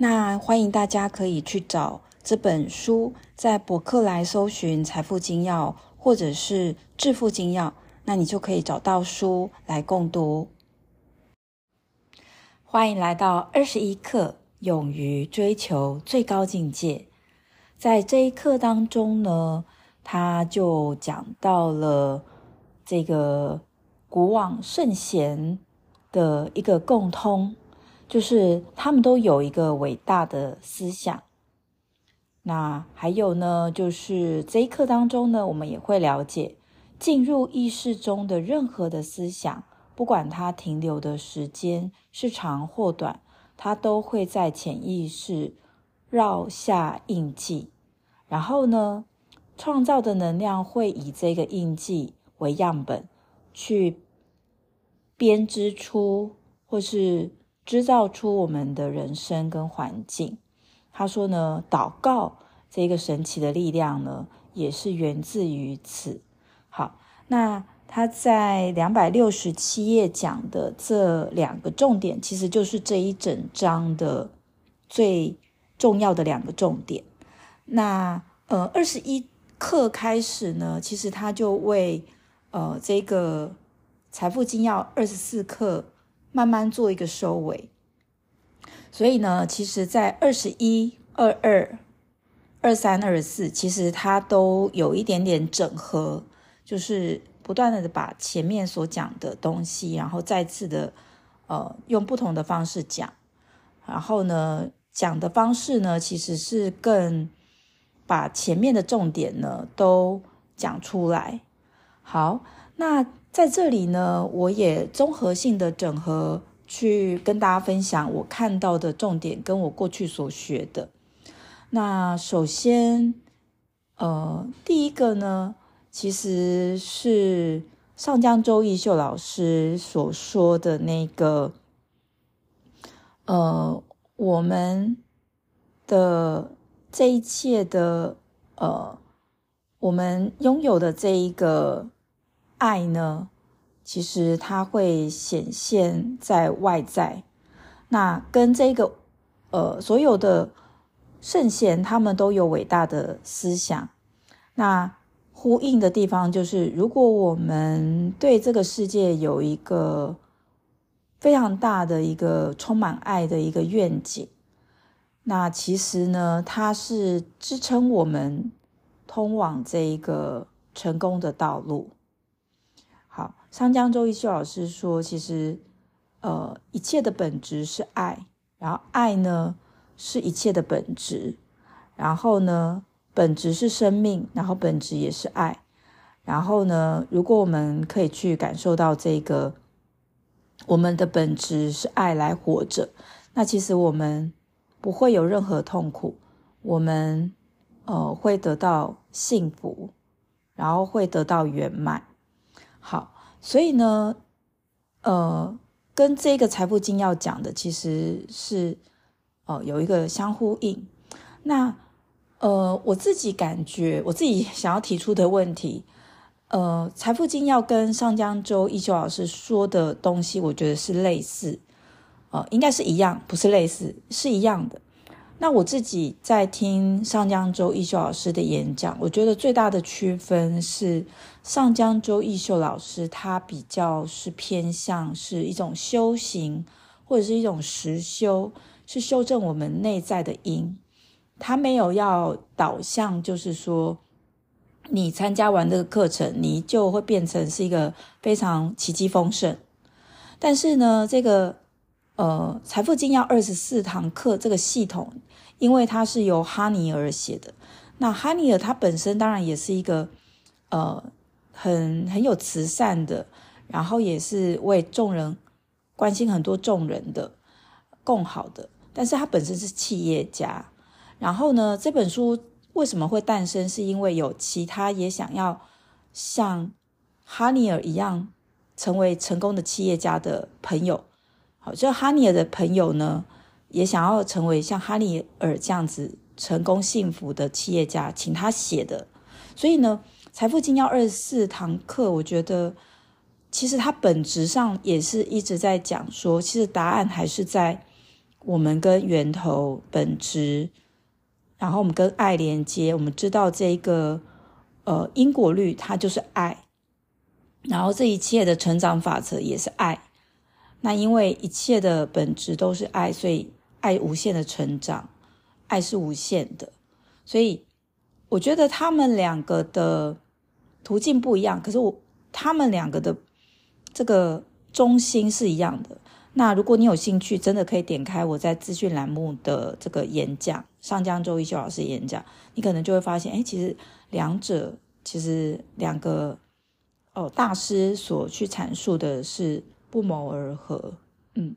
那欢迎大家可以去找这本书，在博客来搜寻《财富金要》或者是《致富金要》，那你就可以找到书来共读。欢迎来到二十一课，勇于追求最高境界。在这一课当中呢，他就讲到了这个古往圣贤的一个共通。就是他们都有一个伟大的思想。那还有呢，就是这一课当中呢，我们也会了解，进入意识中的任何的思想，不管它停留的时间是长或短，它都会在潜意识绕下印记。然后呢，创造的能量会以这个印记为样本，去编织出或是。制造出我们的人生跟环境。他说呢，祷告这个神奇的力量呢，也是源自于此。好，那他在两百六十七页讲的这两个重点，其实就是这一整章的最重要的两个重点。那呃，二十一课开始呢，其实他就为呃这个财富金要二十四课。慢慢做一个收尾，所以呢，其实，在二十一、二二、二三、二四，其实它都有一点点整合，就是不断的把前面所讲的东西，然后再次的呃用不同的方式讲，然后呢，讲的方式呢，其实是更把前面的重点呢都讲出来。好，那。在这里呢，我也综合性的整合，去跟大家分享我看到的重点，跟我过去所学的。那首先，呃，第一个呢，其实是上江周义秀老师所说的那个，呃，我们的这一切的，呃，我们拥有的这一个。爱呢，其实它会显现在外在。那跟这个呃，所有的圣贤他们都有伟大的思想。那呼应的地方就是，如果我们对这个世界有一个非常大的一个充满爱的一个愿景，那其实呢，它是支撑我们通往这一个成功的道路。上江周一秀老师说：“其实，呃，一切的本质是爱，然后爱呢是一切的本质，然后呢，本质是生命，然后本质也是爱，然后呢，如果我们可以去感受到这个，我们的本质是爱来活着，那其实我们不会有任何痛苦，我们呃会得到幸福，然后会得到圆满。好。”所以呢，呃，跟这个财富经要讲的其实是，呃，有一个相呼应。那，呃，我自己感觉，我自己想要提出的问题，呃，财富经要跟上江周义秀老师说的东西，我觉得是类似，呃，应该是一样，不是类似，是一样的。那我自己在听上江周义秀老师的演讲，我觉得最大的区分是上江周义秀老师他比较是偏向是一种修行或者是一种实修，是修正我们内在的因。他没有要导向，就是说你参加完这个课程，你就会变成是一个非常奇迹丰盛。但是呢，这个。呃，财富经要二十四堂课这个系统，因为它是由哈尼尔写的。那哈尼尔他本身当然也是一个呃很很有慈善的，然后也是为众人关心很多众人的共好的。但是他本身是企业家，然后呢，这本书为什么会诞生？是因为有其他也想要像哈尼尔一样成为成功的企业家的朋友。就哈尼尔的朋友呢，也想要成为像哈尼尔这样子成功幸福的企业家，请他写的。所以呢，财富精要二十四堂课，我觉得其实它本质上也是一直在讲说，其实答案还是在我们跟源头本质。然后我们跟爱连接，我们知道这个呃因果律它就是爱，然后这一切的成长法则也是爱。那因为一切的本质都是爱，所以爱无限的成长，爱是无限的。所以我觉得他们两个的途径不一样，可是我他们两个的这个中心是一样的。那如果你有兴趣，真的可以点开我在资讯栏目的这个演讲，上江周一秀老师演讲，你可能就会发现，哎，其实两者其实两个哦大师所去阐述的是不谋而合。嗯，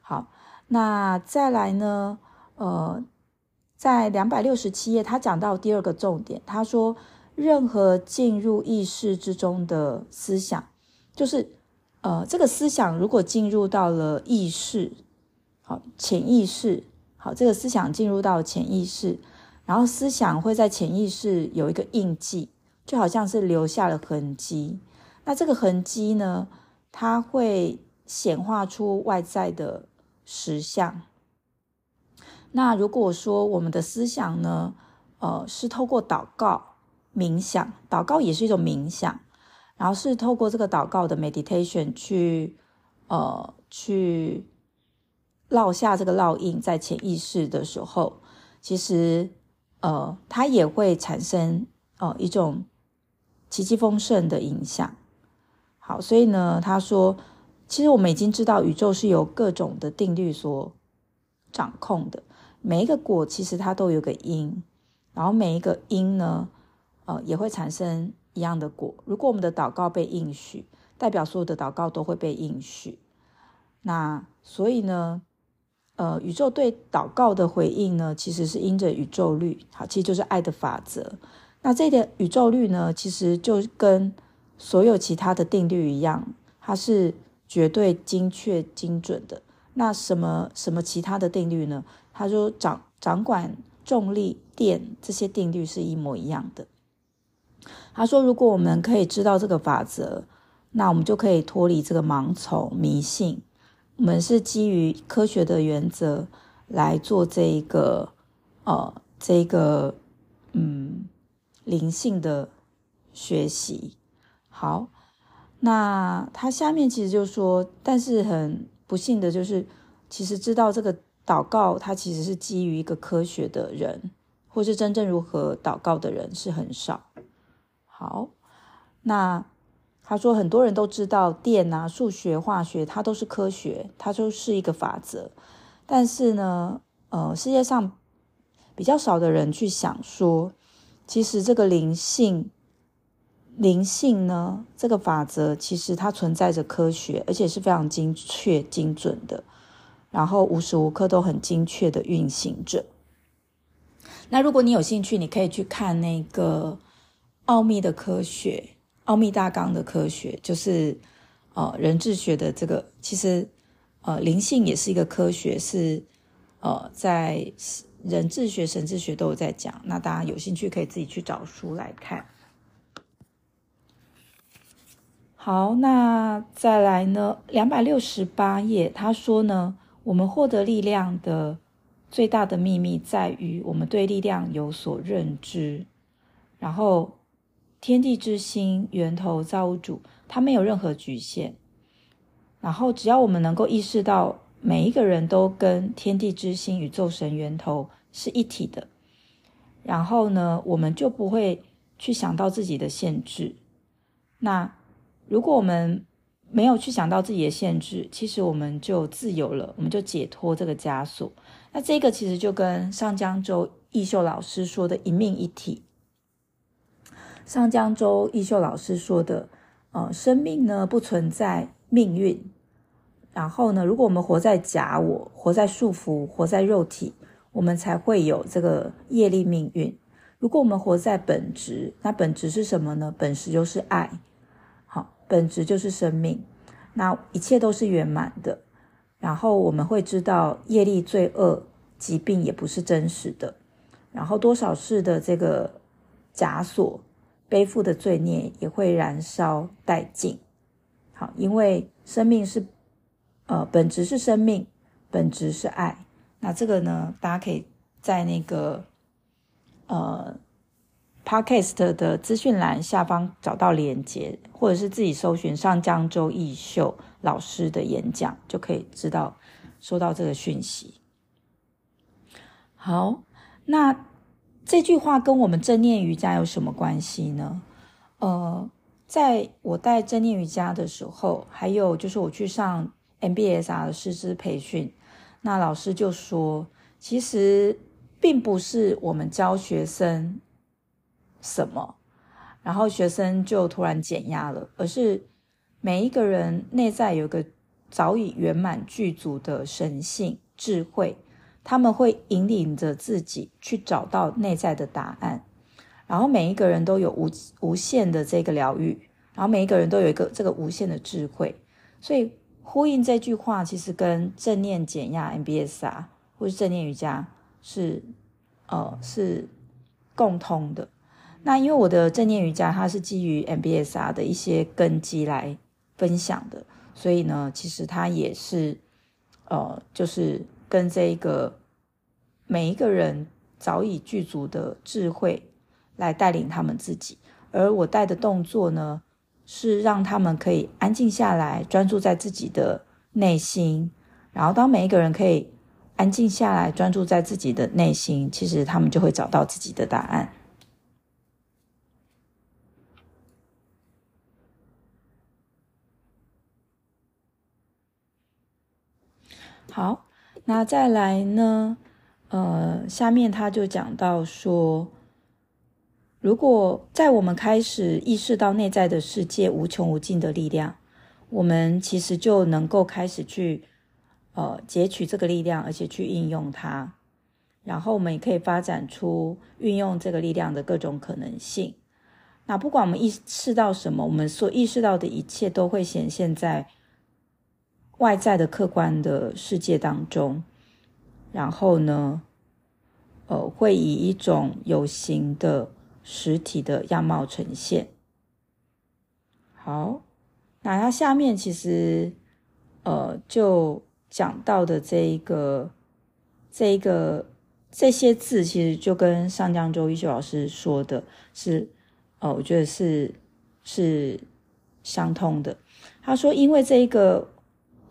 好，那再来呢？呃，在两百六十七页，他讲到第二个重点，他说，任何进入意识之中的思想，就是。呃，这个思想如果进入到了意识，好，潜意识，好，这个思想进入到潜意识，然后思想会在潜意识有一个印记，就好像是留下了痕迹。那这个痕迹呢，它会显化出外在的实相。那如果说我们的思想呢，呃，是透过祷告、冥想，祷告也是一种冥想。然后是透过这个祷告的 meditation 去，呃，去烙下这个烙印在潜意识的时候，其实，呃，它也会产生呃一种奇迹丰盛的影响。好，所以呢，他说，其实我们已经知道宇宙是由各种的定律所掌控的，每一个果其实它都有个因，然后每一个因呢，呃，也会产生。一样的果，如果我们的祷告被应许，代表所有的祷告都会被应许。那所以呢，呃，宇宙对祷告的回应呢，其实是因着宇宙律，好，其实就是爱的法则。那这个宇宙律呢，其实就跟所有其他的定律一样，它是绝对精确精准的。那什么什么其他的定律呢？他说掌掌管重力、电这些定律是一模一样的。他说：“如果我们可以知道这个法则，那我们就可以脱离这个盲从迷信。我们是基于科学的原则来做这一个，呃，这个，嗯，灵性的学习。好，那他下面其实就说，但是很不幸的就是，其实知道这个祷告，它其实是基于一个科学的人，或是真正如何祷告的人是很少。”好，那他说很多人都知道电啊、数学、化学，它都是科学，它就是一个法则。但是呢，呃，世界上比较少的人去想说，其实这个灵性，灵性呢，这个法则其实它存在着科学，而且是非常精确、精准的，然后无时无刻都很精确的运行着。那如果你有兴趣，你可以去看那个。奥秘的科学，奥秘大纲的科学，就是呃人智学的这个，其实呃灵性也是一个科学，是呃在人智学、神智学都有在讲。那大家有兴趣可以自己去找书来看。好，那再来呢，两百六十八页，他说呢，我们获得力量的最大的秘密在于我们对力量有所认知，然后。天地之心，源头造物主，它没有任何局限。然后，只要我们能够意识到每一个人都跟天地之心、宇宙神源头是一体的，然后呢，我们就不会去想到自己的限制。那如果我们没有去想到自己的限制，其实我们就自由了，我们就解脱这个枷锁。那这个其实就跟上江周易秀老师说的一命一体。上江周易秀老师说的，呃，生命呢不存在命运，然后呢，如果我们活在假我，活在束缚，活在肉体，我们才会有这个业力命运。如果我们活在本质，那本质是什么呢？本质就是爱，本质就是生命，那一切都是圆满的。然后我们会知道业力、罪恶、疾病也不是真实的，然后多少世的这个枷锁、背负的罪孽也会燃烧殆尽。好，因为生命是，呃，本质是生命，本质是爱。那这个呢，大家可以在那个。呃，Podcast 的资讯栏下方找到连接，或者是自己搜寻上江州逸秀老师的演讲，就可以知道收到这个讯息。好，那这句话跟我们正念瑜伽有什么关系呢？呃，在我带正念瑜伽的时候，还有就是我去上 MBSR 的师资培训，那老师就说，其实。并不是我们教学生什么，然后学生就突然减压了，而是每一个人内在有个早已圆满具足的神性智慧，他们会引领着自己去找到内在的答案。然后每一个人都有无无限的这个疗愈，然后每一个人都有一个这个无限的智慧。所以呼应这句话，其实跟正念减压 MBSR 或是正念瑜伽。是，呃，是共通的。那因为我的正念瑜伽，它是基于 MBSR 的一些根基来分享的，所以呢，其实它也是，呃，就是跟这一个每一个人早已具足的智慧来带领他们自己。而我带的动作呢，是让他们可以安静下来，专注在自己的内心。然后，当每一个人可以。安静下来，专注在自己的内心，其实他们就会找到自己的答案。好，那再来呢？呃，下面他就讲到说，如果在我们开始意识到内在的世界无穷无尽的力量，我们其实就能够开始去。呃，截取这个力量，而且去应用它，然后我们也可以发展出运用这个力量的各种可能性。那不管我们意识到什么，我们所意识到的一切都会显现在外在的客观的世界当中，然后呢，呃，会以一种有形的实体的样貌呈现。好，那它下面其实，呃，就。讲到的这一个、这一个这些字，其实就跟上江周逸秀老师说的是，哦，我觉得是是相通的。他说，因为这一个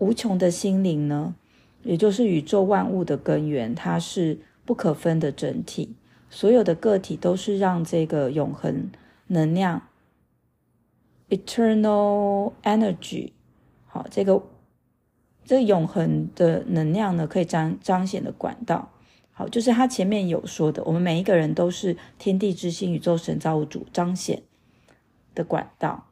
无穷的心灵呢，也就是宇宙万物的根源，它是不可分的整体，所有的个体都是让这个永恒能量 （eternal energy） 好这个。这个永恒的能量呢，可以彰彰显的管道，好，就是他前面有说的，我们每一个人都是天地之心、宇宙神造物主彰显的管道，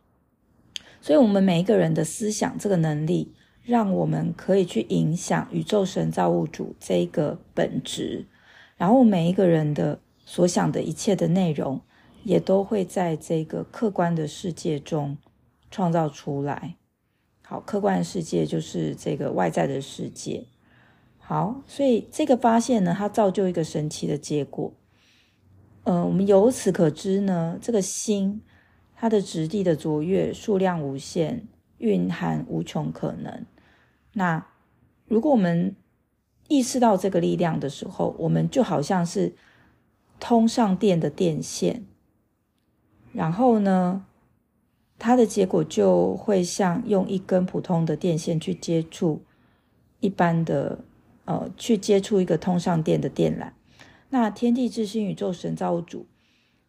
所以，我们每一个人的思想这个能力，让我们可以去影响宇宙神造物主这一个本质，然后每一个人的所想的一切的内容，也都会在这个客观的世界中创造出来。好，客观世界就是这个外在的世界。好，所以这个发现呢，它造就一个神奇的结果。呃，我们由此可知呢，这个心它的质地的卓越，数量无限，蕴含无穷可能。那如果我们意识到这个力量的时候，我们就好像是通上电的电线，然后呢，它的结果就会像用一根普通的电线去接触一般的，呃，去接触一个通上电的电缆。那天地之心、宇宙神造物主，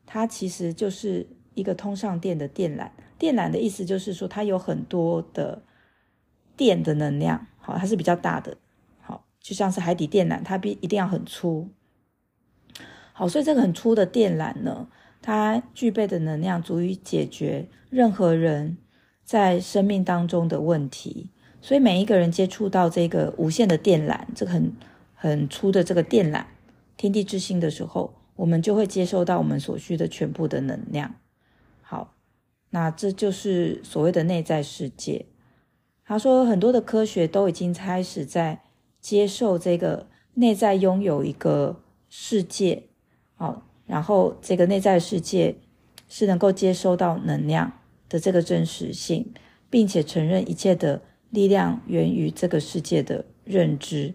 它其实就是一个通上电的电缆。电缆的意思就是说，它有很多的电的能量，好，它是比较大的，好，就像是海底电缆，它必一定要很粗。好，所以这个很粗的电缆呢，它具备的能量足以解决任何人在生命当中的问题，所以每一个人接触到这个无限的电缆，这个很很粗的这个电缆，天地之心的时候，我们就会接收到我们所需的全部的能量。好，那这就是所谓的内在世界。他说，很多的科学都已经开始在接受这个内在拥有一个世界，好，然后这个内在世界是能够接收到能量的这个真实性，并且承认一切的力量源于这个世界的认知。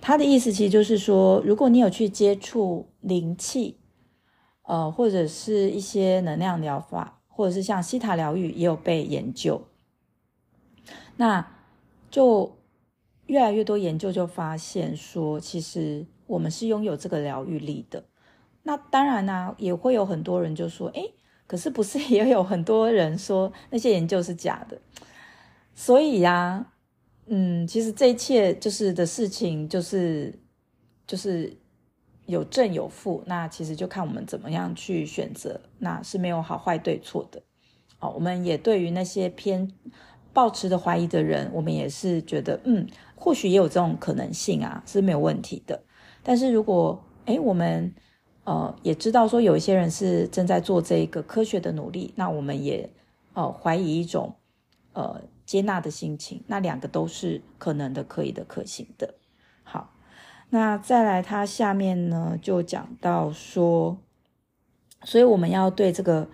他的意思其实就是说，如果你有去接触灵气，呃，或者是一些能量疗法，或者是像希塔疗愈也有被研究，那就越来越多研究就发现说，其实我们是拥有这个疗愈力的。那当然呢、也会有很多人就说，诶，可是不是也有很多人说那些研究是假的？所以呀、嗯，其实这一切就是的事情，就是就是有正有负，那其实就看我们怎么样去选择，那是没有好坏对错的。哦，我们也对于那些偏抱持的怀疑的人，我们也是觉得，嗯，或许也有这种可能性啊，是没有问题的。但是如果，诶，我们呃也知道说有一些人是正在做这个科学的努力，那我们也呃怀疑一种呃。接纳的心情，那两个都是可能的、可以的、可行的。好，那再来，它下面呢就讲到说，所以我们要对这个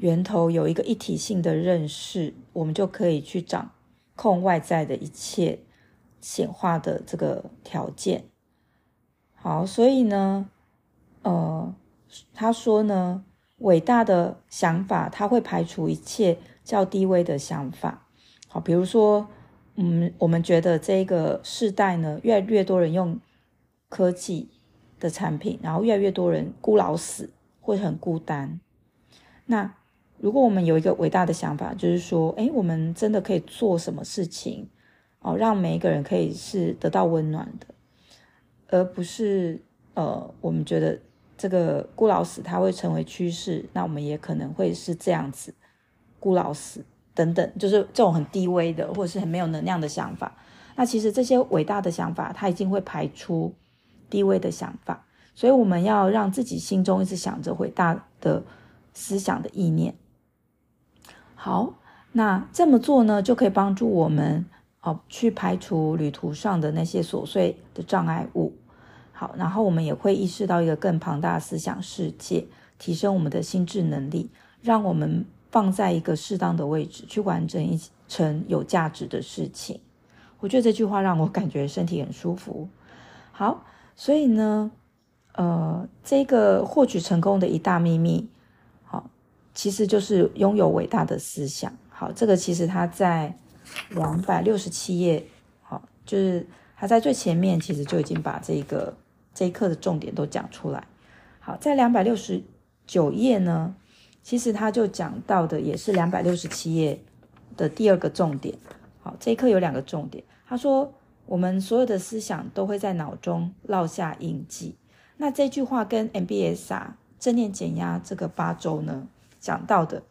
源头有一个一体性的认识，我们就可以去掌控外在的一切显化的这个条件。好，所以呢，呃，他说呢，伟大的想法，它会排除一切较低微的想法。好，比如说，嗯，我们觉得这个世代呢，越来越多人用科技的产品，然后越来越多人孤老死，会很孤单。那如果我们有一个伟大的想法，就是说，诶，我们真的可以做什么事情，哦，让每一个人可以是得到温暖的，而不是呃，我们觉得这个孤老死它会成为趋势，那我们也可能会是这样子孤老死。等等，就是这种很低微的，或者是很没有能量的想法。那其实这些伟大的想法，它已经会排出低微的想法。所以我们要让自己心中一直想着伟大的思想的意念。好，那这么做呢，就可以帮助我们哦，去排除旅途上的那些琐碎的障碍物。好，然后我们也会意识到一个更庞大的思想世界，提升我们的心智能力，让我们。放在一个适当的位置，去完成一成有价值的事情。我觉得这句话让我感觉身体很舒服。好，所以呢，呃，这个获取成功的一大秘密，其实就是拥有伟大的思想。好，这个其实他在两百六十七页，好，就是他在最前面，其实就已经把这个这一课的重点都讲出来。好，在两百六十九页呢。其实他就讲到的也是两百六十七页的第二个重点。好，这一课有两个重点。他说，我们所有的思想都会在脑中烙下印记。那这句话跟 MBSR 正念减压这个八周呢讲到的，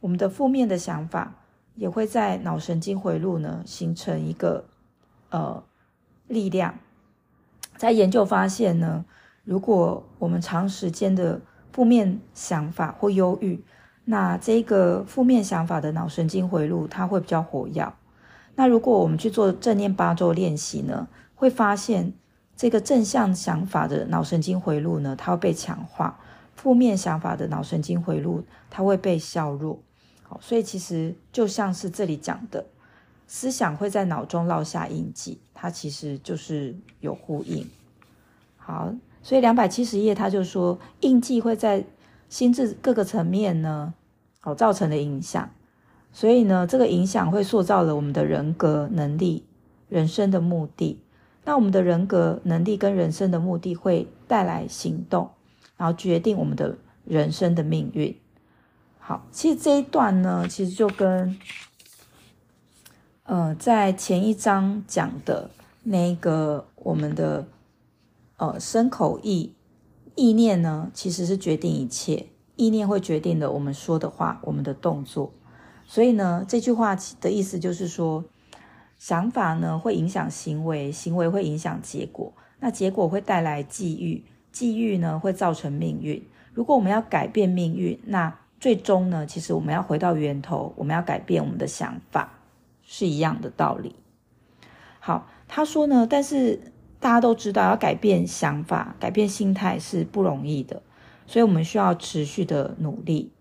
我们的负面的想法也会在脑神经回路呢形成一个呃力量。在研究发现呢，如果我们长时间的负面想法或忧郁，那这个负面想法的脑神经回路它会比较活跃。那如果我们去做正念八周练习呢，会发现这个正向想法的脑神经回路呢，它会被强化；负面想法的脑神经回路它会被削弱。好，所以其实就像是这里讲的，思想会在脑中烙下印记，它其实就是有呼应。好。所以两百七十页，他就说印记会在心智各个层面呢，哦，造成的影响。所以呢，这个影响会塑造了我们的人格、能力、人生的目的。那我们的人格、能力跟人生的目的会带来行动，然后决定我们的人生的命运。好，其实这一段呢，其实就跟，呃，在前一章讲的那个我们的。呃，身口意意念呢，其实是决定一切，意念会决定了我们说的话，我们的动作。所以呢，这句话的意思就是说，想法呢会影响行为，行为会影响结果，那结果会带来际遇，际遇呢会造成命运。如果我们要改变命运，那最终呢，其实我们要回到源头，我们要改变我们的想法，是一样的道理。好，他说呢，但是大家都知道，要改变想法、改变心态是不容易的，所以我们需要持续的努力。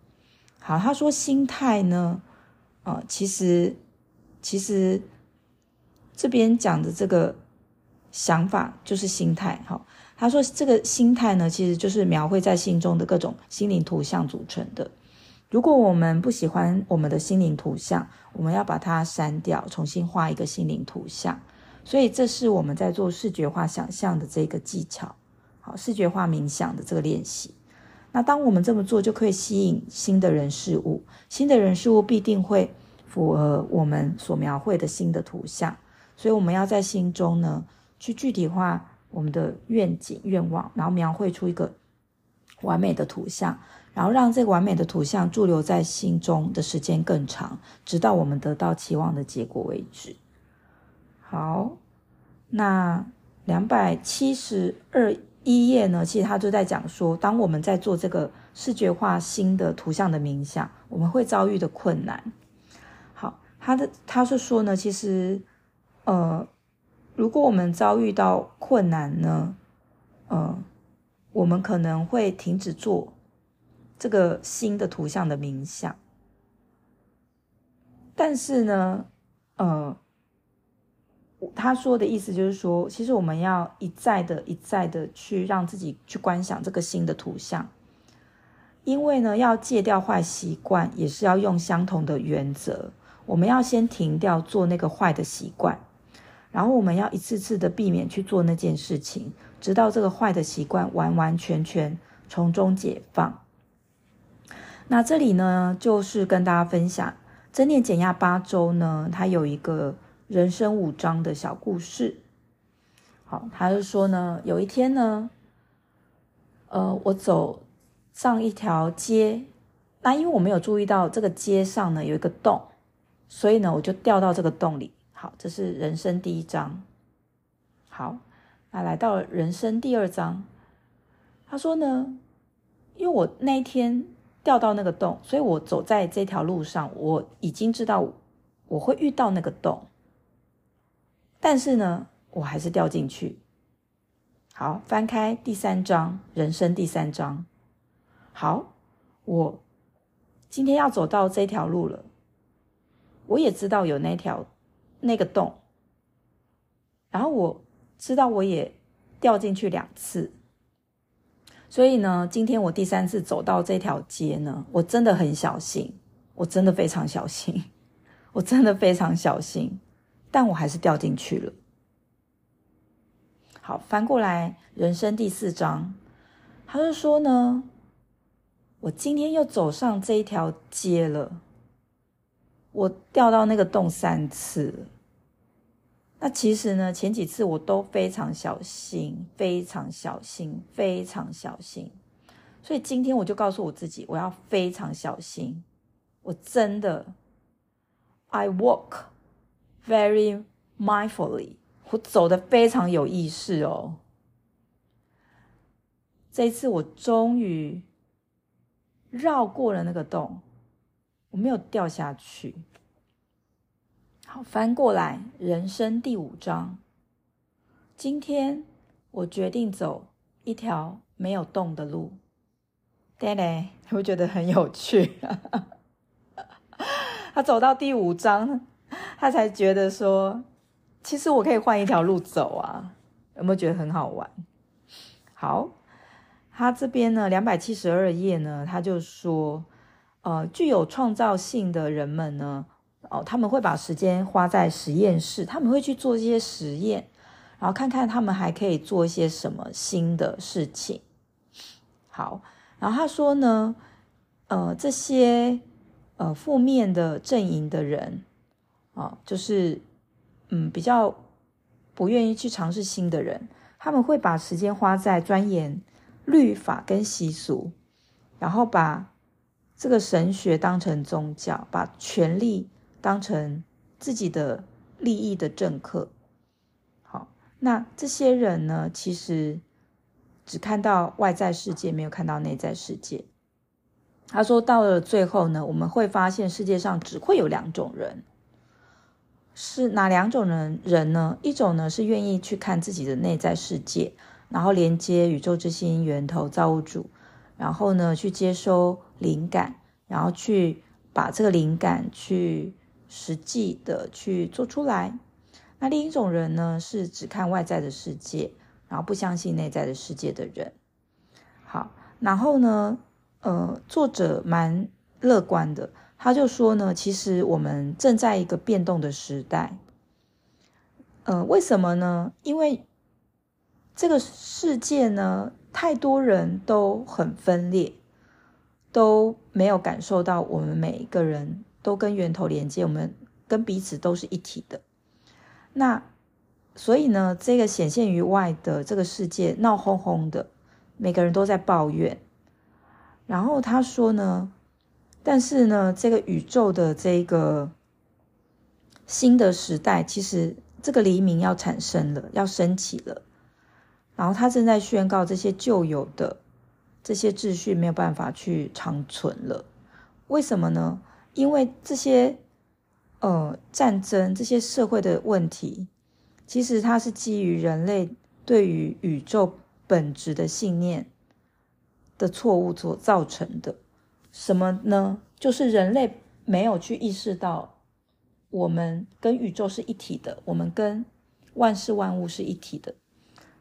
好，他说心态呢，呃，其实其实这边讲的这个想法就是心态。好，他说这个心态呢，其实就是描绘在心中的各种心灵图像组成的。如果我们不喜欢我们的心灵图像，我们要把它删掉，重新画一个心灵图像。所以，这是我们在做视觉化想象的这个技巧，好，视觉化冥想的这个练习。那当我们这么做，就可以吸引新的人事物，新的人事物必定会符合我们所描绘的新的图像。所以，我们要在心中呢，去具体化我们的愿景、愿望，然后描绘出一个完美的图像，然后让这个完美的图像驻留在心中的时间更长，直到我们得到期望的结果为止。好，那两百七十二一页呢？其实他就在讲说，当我们在做这个视觉化新的图像的冥想，我们会遭遇的困难。好，他的他是说呢，其实，呃，如果我们遭遇到困难呢，呃，我们可能会停止做这个新的图像的冥想。但是呢，呃。他说的意思就是说，其实我们要一再的、一再的去让自己去观想这个新的图像，因为呢，要戒掉坏习惯，也是要用相同的原则。我们要先停掉做那个坏的习惯，然后我们要一次次的避免去做那件事情，直到这个坏的习惯完完全全从中解放。那这里呢，就是跟大家分享正念减压八周呢，它有一个。人生五章的小故事，好，他就说呢，有一天呢，呃，我走上一条街，那因为我没有注意到这个街上呢有一个洞，所以呢我就掉到这个洞里。好，这是人生第一章。好，那来到人生第二章，他说呢，因为我那一天掉到那个洞，所以我走在这条路上，我已经知道我会遇到那个洞。但是呢，我还是掉进去。好，翻开第三章，人生第三章。好，我今天要走到这条路了。我也知道有那条那个洞，然后我知道我也掉进去两次。所以呢，今天我第三次走到这条街呢，我真的很小心，我真的非常小心，我真的非常小心。但我还是掉进去了。好，翻过来，人生第四章，他就说呢，我今天又走上这一条街了，我掉到那个洞三次。那其实呢，前几次我都非常小心，非常小心，非常小心。所以今天我就告诉我自己，我要非常小心。我真的，I walk。Very mindfully，我走得非常有意识哦。这一次我终于绕过了那个洞，我没有掉下去。好，翻过来，人生第五章。今天我决定走一条没有洞的路。对嘞，会不会觉得很有趣？他走到第五章。他才觉得说，其实我可以换一条路走啊，有没有觉得很好玩？好，他这边呢，两百七十二页呢，他就说，呃，具有创造性的人们呢，哦，他们会把时间花在实验室，他们会去做一些实验，然后看看他们还可以做一些什么新的事情。好，然后他说呢，呃，这些呃负面的阵营的人。啊，就是，嗯，比较不愿意去尝试新的人，他们会把时间花在钻研律法跟习俗，然后把这个神学当成宗教，把权力当成自己的利益的政客。好，那这些人呢，其实只看到外在世界，没有看到内在世界。他说，到了最后呢，我们会发现世界上只会有两种人，是哪两种人人呢？一种呢是愿意去看自己的内在世界，然后连接宇宙之心、源头、造物主，然后呢去接收灵感，然后去把这个灵感去实际的去做出来。那另一种人呢是只看外在的世界，然后不相信内在的世界的人。好，然后呢？呃，作者蛮乐观的，他就说呢，其实我们正在一个变动的时代。呃，为什么呢？因为这个世界呢，太多人都很分裂，都没有感受到我们每一个人都跟源头连接，我们跟彼此都是一体的。那所以呢，这个显现于外的这个世界闹哄哄的，每个人都在抱怨。然后他说呢，但是呢，这个宇宙的这个新的时代，其实这个黎明要产生了，要升起了。然后他正在宣告这些旧有的这些秩序没有办法去长存了。为什么呢？因为这些呃战争、这些社会的问题，其实它是基于人类对于宇宙本质的信念。的错误所造成的什么呢？就是人类没有去意识到，我们跟宇宙是一体的，我们跟万事万物是一体的。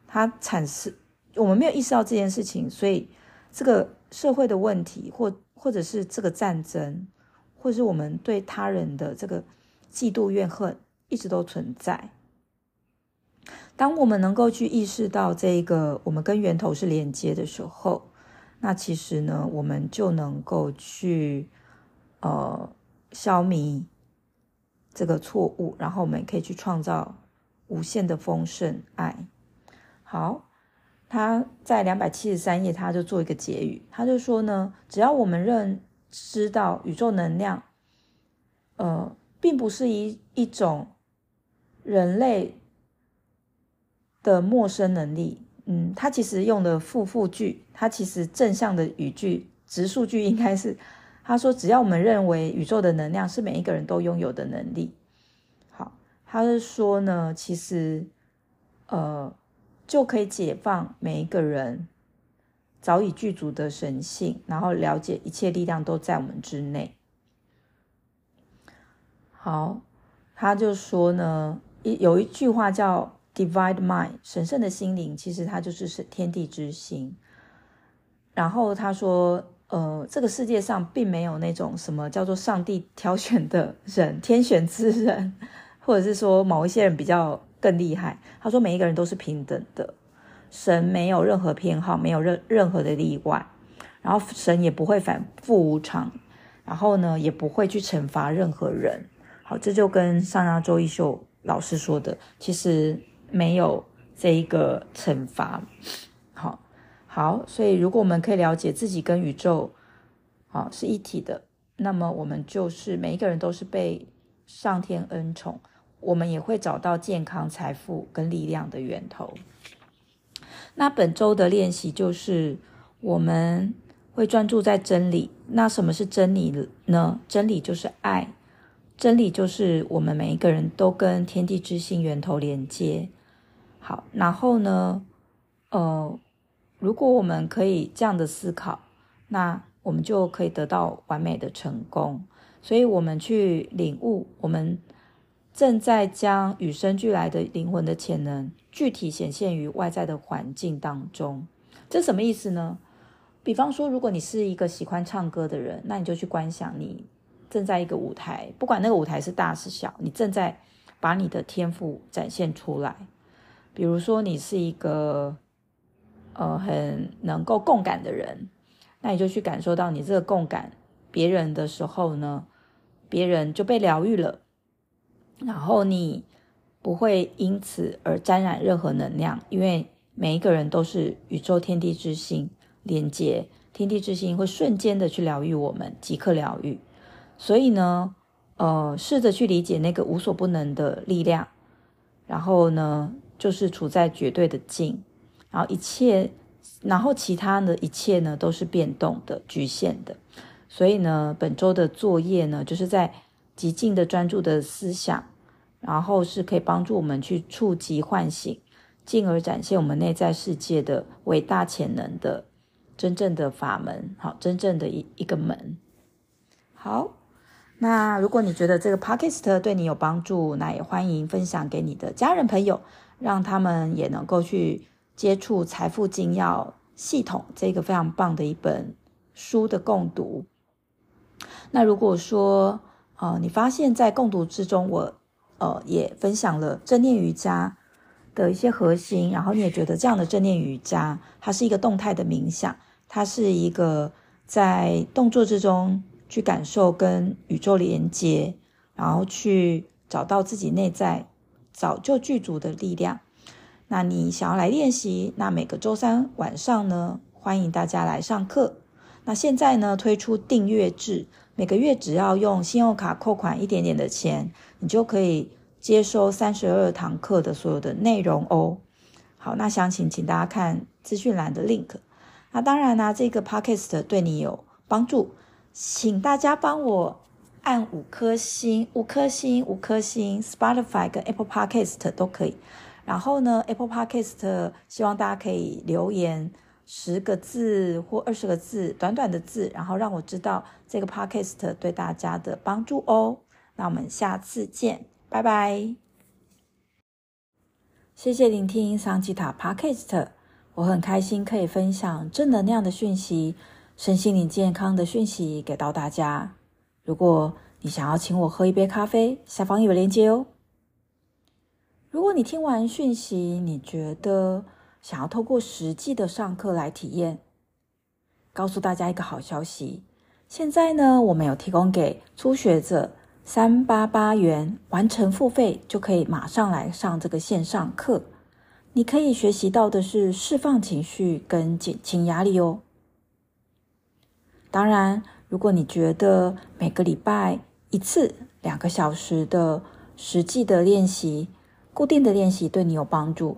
它产生，我们没有意识到这件事情，所以这个社会的问题，或或者是这个战争，或者是我们对他人的这个嫉妒怨恨，一直都存在。当我们能够去意识到这个，我们跟源头是连接的时候。那其实呢，我们就能够去呃消弭这个错误，然后我们可以去创造无限的丰盛爱。好，他在两百七十三页，他就做一个结语，他就说呢，只要我们认知到宇宙能量，呃，并不是一一种人类的陌生能力。嗯，他其实用的复复句，他其实正向的语句、直述句应该是，他说：“只要我们认为宇宙的能量是每一个人都拥有的能力，好，他是说呢，其实，呃，就可以解放每一个人早已具足的神性，然后了解一切力量都在我们之内。好，他就说呢，一有一句话叫。“Divide Mind，神圣的心灵，其实它就是是天地之心。然后他说，呃，这个世界上并没有那种什么叫做上帝挑选的人，天选之人，或者是说某一些人比较更厉害。他说，每一个人都是平等的，神没有任何偏好，没有任任何的例外。然后神也不会反复无常，然后呢，也不会去惩罚任何人。好，这就跟上上周一秀老师说的，其实。没有这一个惩罚，好，好，所以如果我们可以了解自己跟宇宙，好，是一体的，那么我们就是每一个人都是被上天恩宠，我们也会找到健康、财富跟力量的源头。那本周的练习就是我们会专注在真理。那什么是真理呢？真理就是爱，真理就是我们每一个人都跟天地之心源头连接。好，然后呢，呃，如果我们可以这样的思考，那我们就可以得到完美的成功。所以，我们去领悟，我们正在将与生俱来的灵魂的潜能具体显现于外在的环境当中。这什么意思呢？比方说，如果你是一个喜欢唱歌的人，那你就去观想你正在一个舞台，不管那个舞台是大是小，你正在把你的天赋展现出来。比如说，你是一个呃很能够共感的人，那你就去感受到你这个共感别人的时候呢，别人就被疗愈了，然后你不会因此而沾染任何能量，因为每一个人都是宇宙天地之心连接，天地之心会瞬间的去疗愈我们，即刻疗愈。所以呢，呃，试着去理解那个无所不能的力量，然后呢。就是处在绝对的静，然后一切然后其他的一切呢都是变动的、局限的。所以呢，本周的作业呢，就是在极尽的专注的思想，然后是可以帮助我们去触及、唤醒，进而展现我们内在世界的伟大潜能的真正的法门。好，真正的一一个门。好。那如果你觉得这个 podcast 对你有帮助，那也欢迎分享给你的家人朋友，让他们也能够去接触《财富精要系统》这个非常棒的一本书的共读。那如果说呃你发现在共读之中，我呃也分享了正念瑜伽的一些核心，然后你也觉得这样的正念瑜伽它是一个动态的冥想，它是一个在动作之中。去感受跟宇宙连接，然后去找到自己内在早就具足的力量。那你想要来练习？那每个周三晚上呢，欢迎大家来上课。那现在呢，推出订阅制，每个月只要用信用卡扣款一点点的钱，你就可以接收三十二堂课的所有的内容哦。好，那详情请大家看资讯栏的 link。那当然呢、啊，这个 podcast 对你有帮助。请大家帮我按五颗星，五颗星，五颗星。Spotify 跟 Apple Podcast 都可以。然后呢，Apple Podcast 希望大家可以留言十个字或二十个字，短短的字，然后让我知道这个 Podcast 对大家的帮助哦。那我们下次见，拜拜。谢谢聆听桑吉塔 Podcast，我很开心可以分享正能量的讯息。身心灵健康的讯息给到大家。如果你想要请我喝一杯咖啡，下方有链接哦。如果你听完讯息，你觉得想要透过实际的上课来体验，告诉大家一个好消息。现在呢，我们有提供给初学者三八八元，完成付费就可以马上来上这个线上课。你可以学习到的是释放情绪跟减轻压力哦。当然，如果你觉得每个礼拜一次两个小时的实际的练习、固定的练习对你有帮助，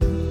thank you